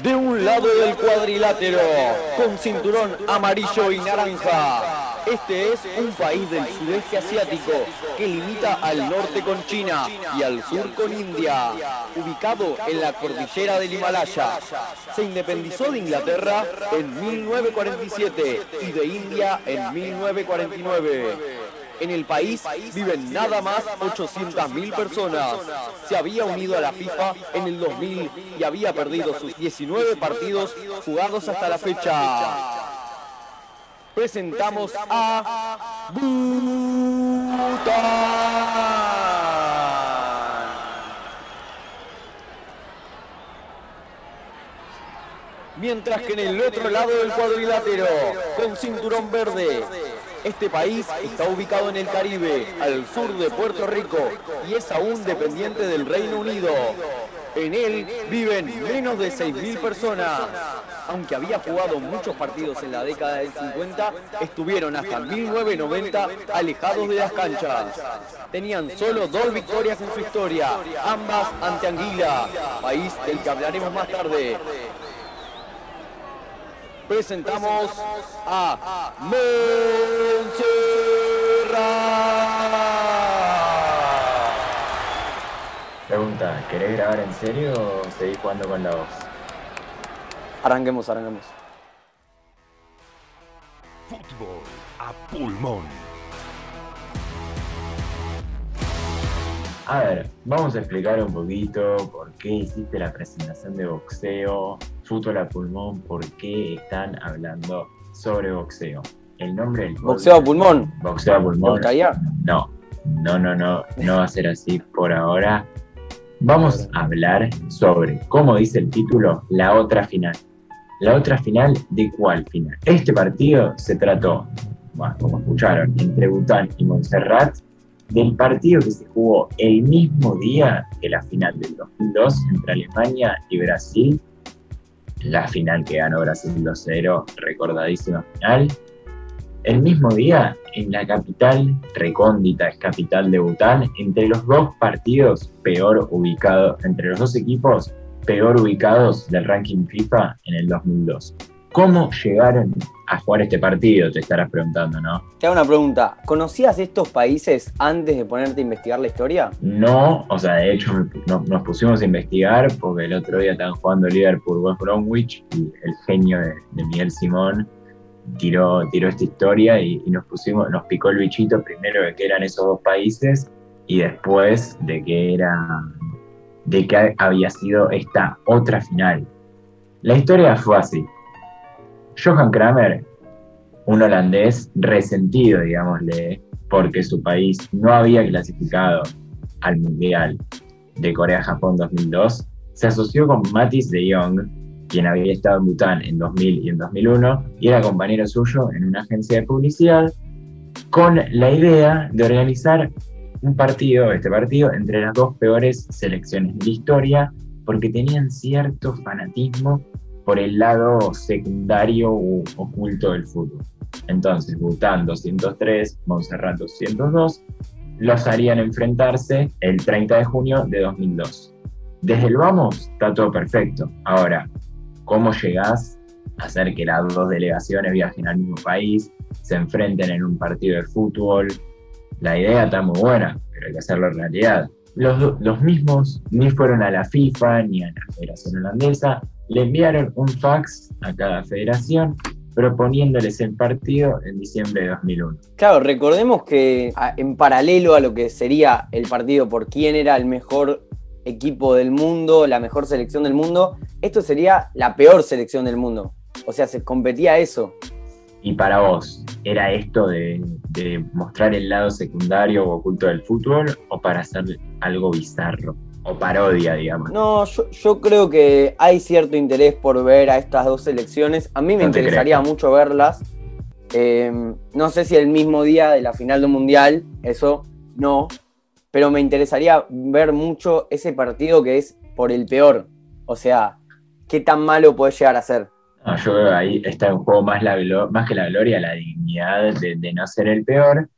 De un lado del cuadrilátero, con cinturón amarillo y naranja. Este es un país del sudeste asiático que limita al norte con China y al sur con India, ubicado en la cordillera del Himalaya. Se independizó de Inglaterra en 1947 y de India en 1949. En el país viven nada más 800.000 personas. Se había unido a la FIFA en el 2000 y había perdido sus 19 partidos jugados hasta la fecha. Presentamos a Bután. Mientras que en el otro lado del cuadrilátero, con cinturón verde, este país está ubicado en el Caribe, al sur de Puerto Rico, y es aún dependiente del Reino Unido. En él viven menos de 6.000 personas. Aunque había jugado muchos partidos en la década del 50, estuvieron hasta 1990 alejados de las canchas. Tenían solo dos victorias en su historia, ambas ante Anguila, país del que hablaremos más tarde presentamos a Montserrat. Pregunta, ¿querés grabar en serio o seguís jugando con la voz? Arranquemos, arranquemos. Fútbol a pulmón. A ver, vamos a explicar un poquito por qué hiciste la presentación de boxeo, fútbol a pulmón, por qué están hablando sobre boxeo. El nombre del Boxeo a pulmón. Boxeo a pulmón. No, no, no, no, no va a ser así por ahora. Vamos a hablar sobre, como dice el título, la otra final. La otra final, ¿de cuál final? Este partido se trató, bueno, como escucharon, entre Bután y Montserrat, del partido que se jugó el mismo día que la final del 2002 entre Alemania y Brasil. La final que ganó Brasil 2-0, recordadísima final. El mismo día, en la capital recóndita, es capital de Bután, entre los dos partidos peor ubicados, entre los dos equipos peor ubicados del ranking FIFA en el 2002. ¿Cómo llegaron a jugar este partido? Te estarás preguntando, ¿no? Te hago una pregunta. ¿Conocías estos países antes de ponerte a investigar la historia? No, o sea, de hecho nos pusimos a investigar porque el otro día estaban jugando Liverpool West Bromwich y el genio de, Miguel Simón tiró, tiró esta historia y, nos pusimos, nos picó el bichito primero de que eran esos dos países y después de que era de que había sido esta otra final. La historia fue así. Johan Kramer, un holandés resentido, digámosle, porque su país no había clasificado al Mundial de Corea-Japón 2002, se asoció con Matis de Jong, quien había estado en Bután en 2000 y en 2001, y era compañero suyo en una agencia de publicidad, con la idea de organizar un partido, este partido, entre las dos peores selecciones de la historia, porque tenían cierto fanatismo por el lado secundario u oculto del fútbol. Entonces, Bután 203, Montserrat 202, los harían enfrentarse el 30 de junio de 2002. Desde el vamos está todo perfecto. Ahora, ¿cómo llegás a hacer que las dos delegaciones viajen al mismo país, se enfrenten en un partido de fútbol? La idea está muy buena, pero hay que hacerlo realidad. Los, los mismos ni fueron a la FIFA ni a la Federación Holandesa, le enviaron un fax a cada federación proponiéndoles el partido en diciembre de 2001. Claro, recordemos que en paralelo a lo que sería el partido por quién era el mejor equipo del mundo, la mejor selección del mundo, esto sería la peor selección del mundo. O sea, se competía eso. Y para vos, ¿era esto de, de mostrar el lado secundario o oculto del fútbol o para hacer algo bizarro? O parodia, digamos. No, yo, creo que hay cierto interés por ver a estas dos selecciones. A mí me interesaría mucho verlas. Em, no sé si el mismo día de la final del Mundial, eso no. Pero me interesaría ver mucho ese partido que es por el peor. O sea, qué tan malo puede llegar a ser. No, yo veo ahí está en juego más, la, más que la gloria, la dignidad de, de no ser el peor.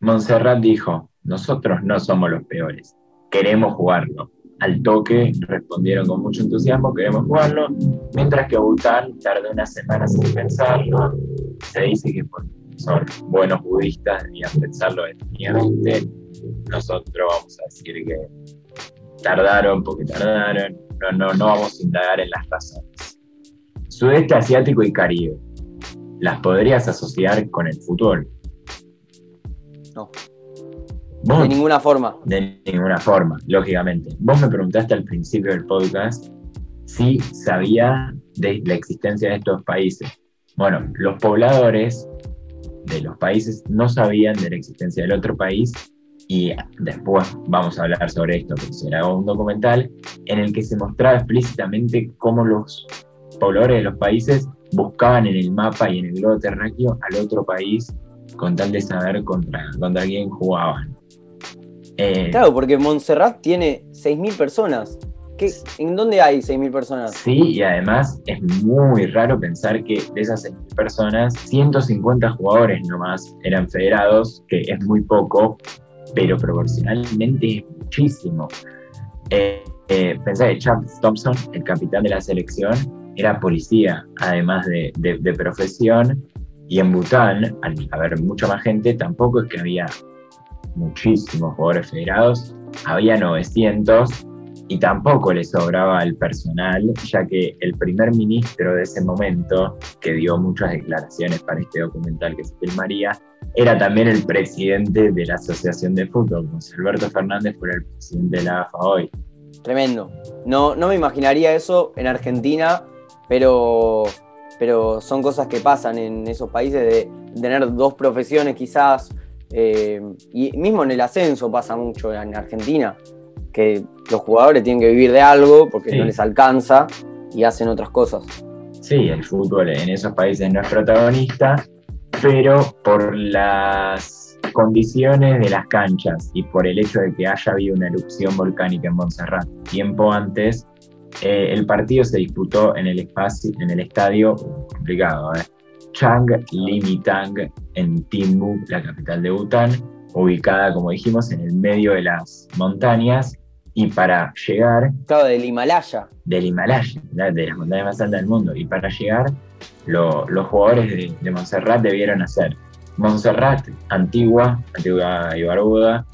Montserrat dijo, nosotros no somos los peores queremos jugarlo. al toque respondieron con mucho entusiasmo, queremos jugarlo, mientras que Bután tardó unas semanas en pensarlo. Se dice que son buenos budistas a pensarlo detenidamente. Nosotros vamos a decir que tardaron porque tardaron. No, no, no vamos a indagar en las razones. Sudeste Asiático y Caribe. ¿Las podrías asociar con el fútbol? No. De ninguna forma. De ninguna forma, lógicamente. Vos me preguntaste al principio del podcast si sabía de la existencia de estos países. Bueno, los pobladores de los países no sabían de la existencia del otro país y después vamos a hablar sobre esto, porque será un documental en el que se mostraba explícitamente cómo los pobladores de los países buscaban en el mapa y en el globo terráqueo al otro país con tal de saber contra, contra quién jugaban. Eh, claro, porque Montserrat tiene 6.000 personas. ¿En dónde hay 6.000 personas? Sí, y además es muy raro pensar que de esas 6.000 personas, 150 jugadores nomás eran federados, que es muy poco, pero proporcionalmente es muchísimo. Eh, eh, pensá que Charles Thompson, el capitán de la selección, era policía, además de, de profesión, y en Bután, al haber mucha más gente, tampoco es que había muchísimos jugadores federados, había 900 y tampoco le sobraba el personal, ya que el primer ministro de ese momento, que dio muchas declaraciones para este documental que se filmaría, era también el presidente de la Asociación de Fútbol. José Alberto Fernández fue el presidente de la AFA hoy. Tremendo. No, no me imaginaría eso en Argentina, pero, pero son cosas que pasan en esos países de tener dos profesiones quizás eh, y mismo en el ascenso pasa mucho en Argentina, que los jugadores tienen que vivir de algo porque no les alcanza y hacen otras cosas. Sí, el fútbol en esos países no es protagonista, pero por las condiciones de las canchas y por el hecho de que haya habido una erupción volcánica en Montserrat tiempo antes, eh, el partido se disputó en el espacio, en el estadio complicado, ¿eh? Chang Limitang en Timbu, la capital de Bután, ubicada, como dijimos, en el medio de las montañas. Y para llegar. Claro, del Himalaya. Del Himalaya, de las montañas más altas del mundo. Y para llegar, los jugadores de, Montserrat debieron hacer Montserrat, Antigua, Antigua y Barbuda,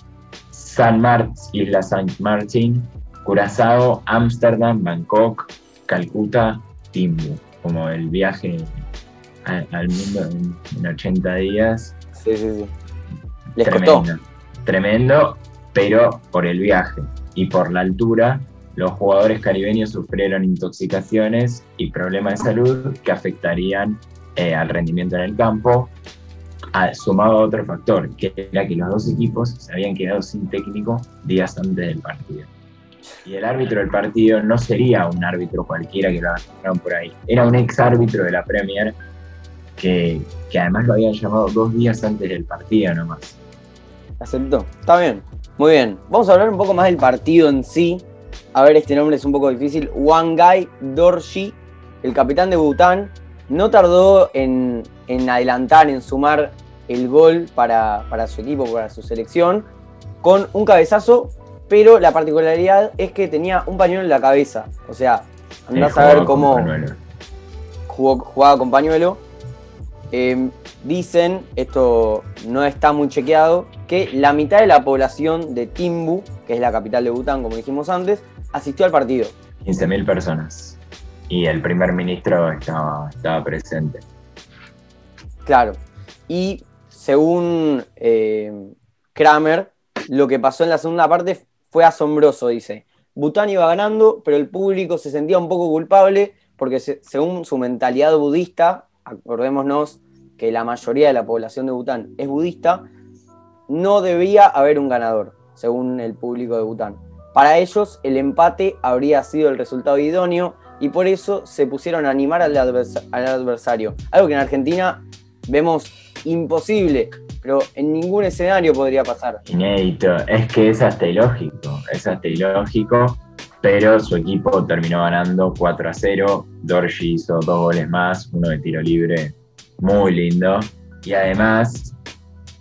San Martín, Isla San Martín, Curazao, Ámsterdam, Bangkok, Calcuta, Timbu. Como el viaje al, mundo en, 80 días. Sí, sí, sí. Les tremendo, tremendo, pero por el viaje y por la altura, los jugadores caribeños sufrieron intoxicaciones y problemas de salud que afectarían eh, al rendimiento en el campo, sumado a otro factor, que era que los dos equipos se habían quedado sin técnico días antes del partido. Y el árbitro del partido no sería un árbitro cualquiera que lo agarraron por ahí, era un ex árbitro de la Premier que, además lo habían llamado dos días antes del partido nomás. Aceptó, está bien, muy bien. Vamos a hablar un poco más del partido en sí. A ver, este nombre es un poco difícil. Wangai Dorji, el capitán de Bután, no tardó en, adelantar, en sumar el gol para, su equipo, para su selección, con un cabezazo, pero la particularidad es que tenía un pañuelo en la cabeza. O sea, andás a ver cómo jugó, jugaba con pañuelo. Em, dicen, esto no está muy chequeado, que la mitad de la población de Timbu, que es la capital de Bután, como dijimos antes, asistió al partido. 15.000 personas. Y el primer ministro estaba, estaba presente. Claro. Y según em, Kramer, lo que pasó en la segunda parte fue asombroso, dice. Bután iba ganando, pero el público se sentía un poco culpable porque según su mentalidad budista, acordémonos que la mayoría de la población de Bután es budista, no debía haber un ganador, según el público de Bután. Para ellos, el empate habría sido el resultado idóneo y por eso se pusieron a animar al, adversario. Algo que en Argentina vemos imposible, pero en ningún escenario podría pasar. Inédito, es que es hasta ilógico, es hasta ilógico, pero su equipo terminó ganando 4 a 0. Dorji hizo dos goles más, uno de tiro libre muy lindo. Y además,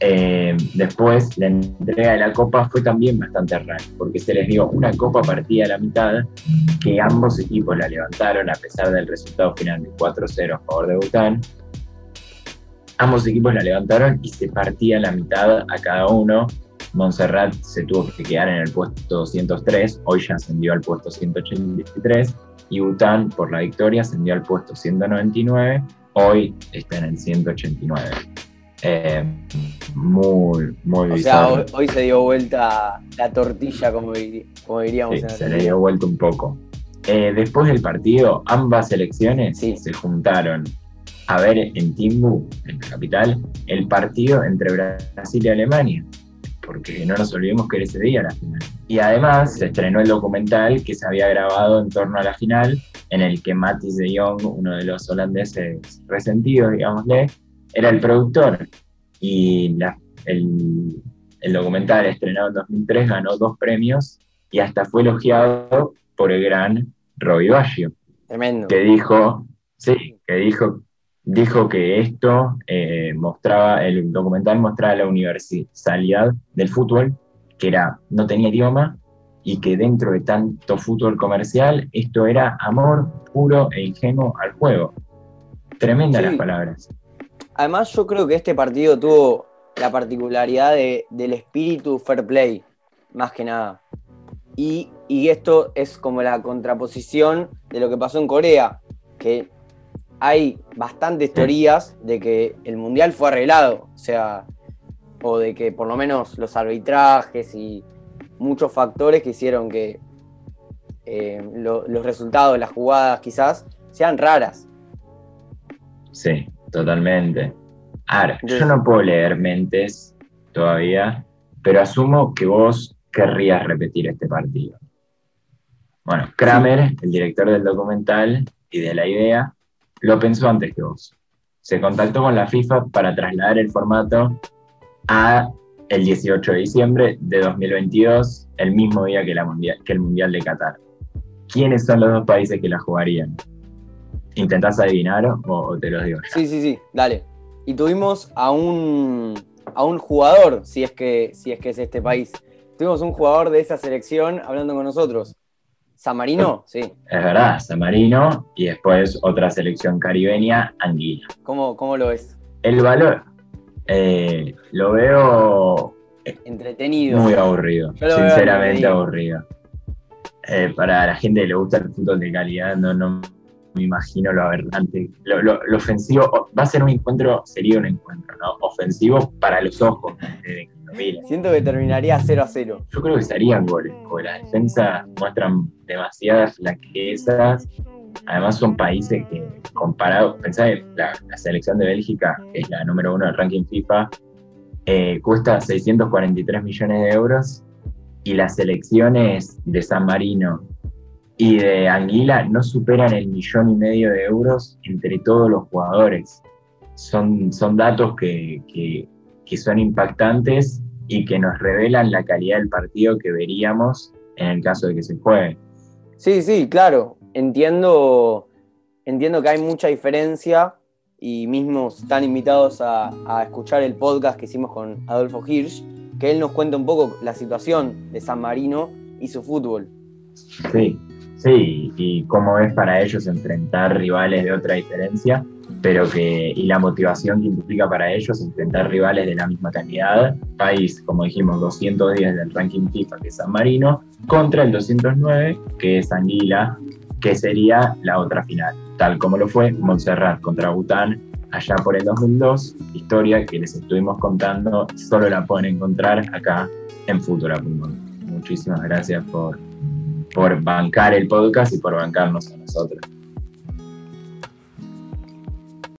Eh, después, la entrega de la copa fue también bastante rara, porque se les dio una copa partida a la mitad, que ambos equipos la levantaron a pesar del resultado final de 4-0 a favor de Bután. Ambos equipos la levantaron y se partía la mitad a cada uno. Montserrat se tuvo que quedar en el puesto 203, hoy ya ascendió al puesto 183, y Bután, por la victoria, ascendió al puesto 199, hoy está en el 189. Eh, muy, muy O sea, hoy, hoy se dio vuelta la tortilla, como, diríamos Sí, en se le dio vuelta un poco. Eh, después del partido, ambas selecciones Sí. se juntaron a ver en Timbu, en la capital, el partido entre Brasil y Alemania. Porque no nos olvidemos que era ese día la final. Y además se estrenó el documental que se había grabado en torno a la final, en el que Matis de Jong, uno de los holandeses resentidos, digámosle, era el productor. Y la- el, el documental estrenado en 2003 ganó dos premios y hasta fue elogiado por el gran Robbie Baggio, Tremendo. que dijo, sí, que dijo, dijo que esto eh, mostraba, el documental mostraba la universalidad del fútbol, que era, no tenía idioma, y que dentro de tanto fútbol comercial, esto era amor puro e ingenuo al juego. Tremendas Sí. las palabras. Además, yo creo que este partido tuvo la particularidad de- del espíritu fair play, más que nada. Y, y esto es como la contraposición de lo que pasó en Corea, que hay bastantes teorías de que el mundial fue arreglado, o sea, o de que por lo menos los arbitrajes y muchos factores que hicieron que eh, lo- los resultados, las jugadas quizás, sean raras. Sí, totalmente. Ahora, yo no puedo leer mentes todavía, pero asumo que vos querrías repetir este partido. Bueno, Kramer, el director del documental y de la idea, lo pensó antes que vos. Se contactó con la FIFA para trasladar el formato a el 18 de diciembre de 2022, el mismo día que, la mundial, que el Mundial de Qatar. ¿Quiénes son los dos países que la jugarían? ¿Intentás adivinar o, te los digo? Sí, sí, sí, dale. Y tuvimos a un, a un jugador, si es, que, si es que es este país. Tuvimos un jugador de esa selección hablando con nosotros. ¿San Marino? Sí. Es verdad, San Marino y después otra selección caribeña, Anguila. ¿Cómo, cómo lo ves? El valor eh, lo veo Entretenido. muy aburrido, sinceramente aburrido. Eh, para la gente que le gusta el fútbol de calidad, no, no me imagino lo aberrante. Lo, lo- lo ofensivo, va a ser un encuentro, sería un encuentro, ¿no? Ofensivo para los ojos de. Siento que terminaría 0 a 0. Yo creo que estarían goles, porque las defensas muestran demasiadas flaquezas. Además son países que, comparado, pensá que la, la selección de Bélgica, que es la número uno del ranking FIFA, eh, cuesta 643 millones de euros y las selecciones de San Marino y de Anguila no superan el millón y medio de euros entre todos los jugadores. Son, son datos que, que- que son impactantes y que nos revelan la calidad del partido que veríamos en el caso de que se juegue. Sí, sí, claro. Entiendo, entiendo que hay mucha diferencia y mismos están invitados a, a escuchar el podcast que hicimos con Adolfo Hirsch, que él nos cuenta un poco la situación de San Marino y su fútbol. Sí, sí, y cómo es para ellos enfrentar rivales de otra diferencia, pero que, y la motivación que implica para ellos enfrentar rivales de la misma calidad, país, como dijimos, 210 del ranking FIFA, que es San Marino, contra el 209, que es Anguila, que sería la otra final, tal como lo fue Montserrat contra Bután allá por el 2002, historia que les estuvimos contando, solo la pueden encontrar acá en Futura. Muchísimas gracias por, por bancar el podcast y por bancarnos a nosotros.